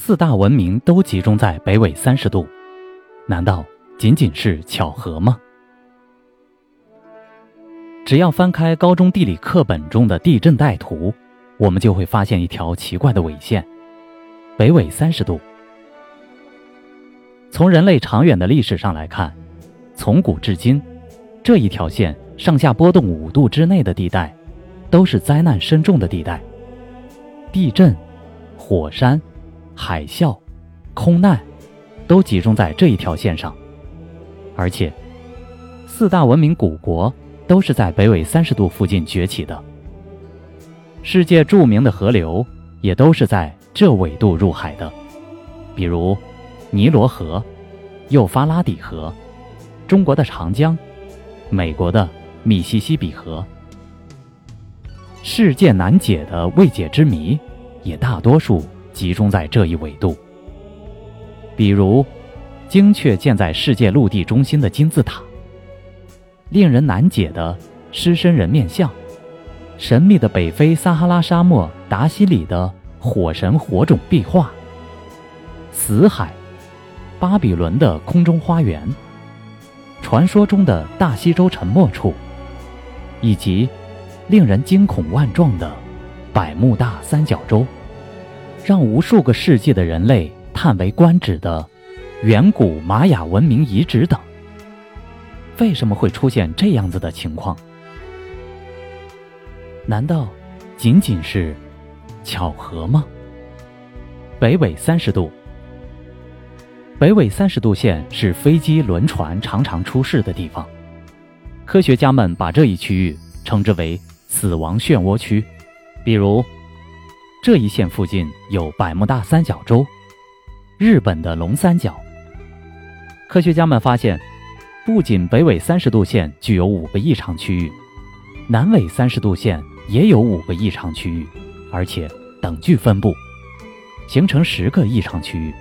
四大文明都集中在北纬三十度，难道仅仅是巧合吗？只要翻开高中地理课本中的地震带图，我们就会发现一条奇怪的纬线——北纬三十度。从人类长远的历史上来看，从古至今，这一条线上下波动五度之内的地带，都是灾难深重的地带。地震、火山、海啸、空难，都集中在这一条线上。而且，四大文明古国。都是在北纬三十度附近崛起的。世界著名的河流也都是在这纬度入海的，比如尼罗河、幼发拉底河、中国的长江、美国的密西西比河。世界难解的未解之谜，也大多数集中在这一纬度。比如，精确建在世界陆地中心的金字塔。令人难解的狮身人面像，神秘的北非撒哈拉沙漠达西里的火神火种壁画，死海，巴比伦的空中花园，传说中的大西洲沉没处，以及令人惊恐万状的百慕大三角洲，让无数个世纪的人类叹为观止的远古玛雅文明遗址等。为什么会出现这样子的情况？难道仅仅是巧合吗？北纬三十度，北纬三十度线是飞机、轮船常常出事的地方。科学家们把这一区域称之为“死亡漩涡区”。比如，这一线附近有百慕大三角洲、日本的龙三角。科学家们发现。不仅北纬三十度线具有五个异常区域，南纬三十度线也有五个异常区域，而且等距分布，形成十个异常区域。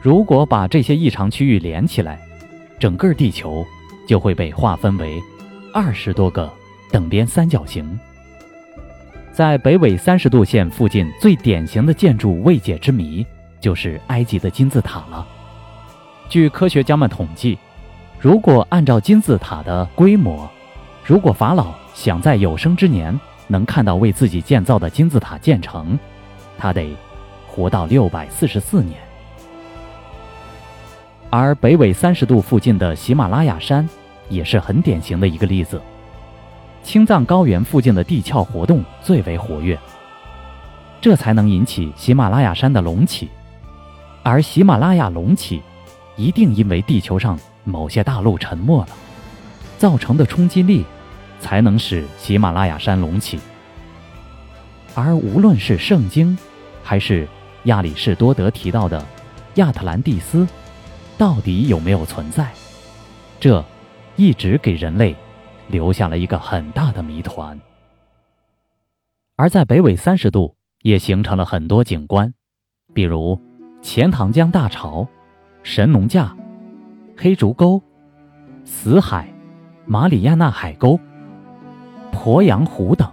如果把这些异常区域连起来，整个地球就会被划分为二十多个等边三角形。在北纬三十度线附近最典型的建筑未解之谜，就是埃及的金字塔了。据科学家们统计，如果按照金字塔的规模，如果法老想在有生之年能看到为自己建造的金字塔建成，他得活到六百四十四年。而北纬三十度附近的喜马拉雅山也是很典型的一个例子。青藏高原附近的地壳活动最为活跃，这才能引起喜马拉雅山的隆起，而喜马拉雅隆起。一定因为地球上某些大陆沉没了，造成的冲击力，才能使喜马拉雅山隆起。而无论是圣经，还是亚里士多德提到的亚特兰蒂斯，到底有没有存在？这，一直给人类留下了一个很大的谜团。而在北纬三十度，也形成了很多景观，比如钱塘江大潮。神农架、黑竹沟、死海、马里亚纳海沟、鄱阳湖等。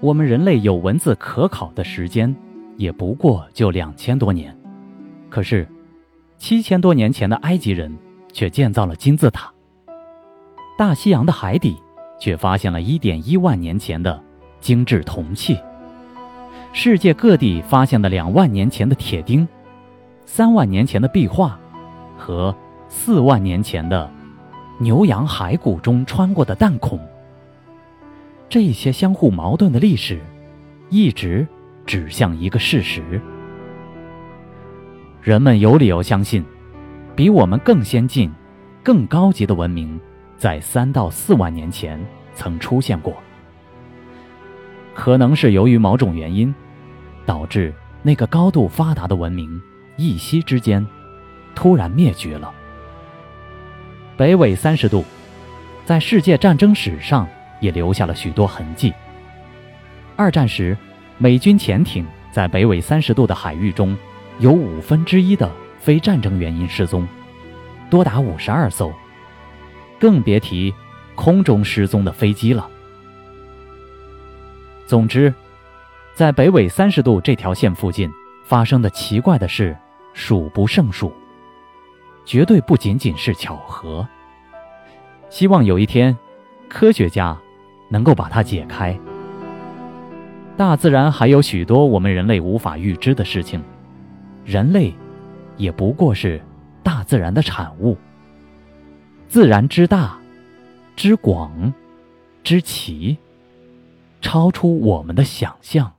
我们人类有文字可考的时间，也不过就两千多年。可是，七千多年前的埃及人却建造了金字塔。大西洋的海底却发现了一点一万年前的精致铜器。世界各地发现的两万年前的铁钉。三万年前的壁画，和四万年前的牛羊骸骨中穿过的弹孔，这些相互矛盾的历史，一直指向一个事实：人们有理由相信，比我们更先进、更高级的文明，在三到四万年前曾出现过。可能是由于某种原因，导致那个高度发达的文明。一夕之间，突然灭绝了。北纬三十度，在世界战争史上也留下了许多痕迹。二战时，美军潜艇在北纬三十度的海域中，有五分之一的非战争原因失踪，多达五十二艘，更别提空中失踪的飞机了。总之，在北纬三十度这条线附近发生的奇怪的事数不胜数，绝对不仅仅是巧合。希望有一天，科学家能够把它解开。大自然还有许多我们人类无法预知的事情，人类也不过是大自然的产物。自然之大、之广、之奇，超出我们的想象。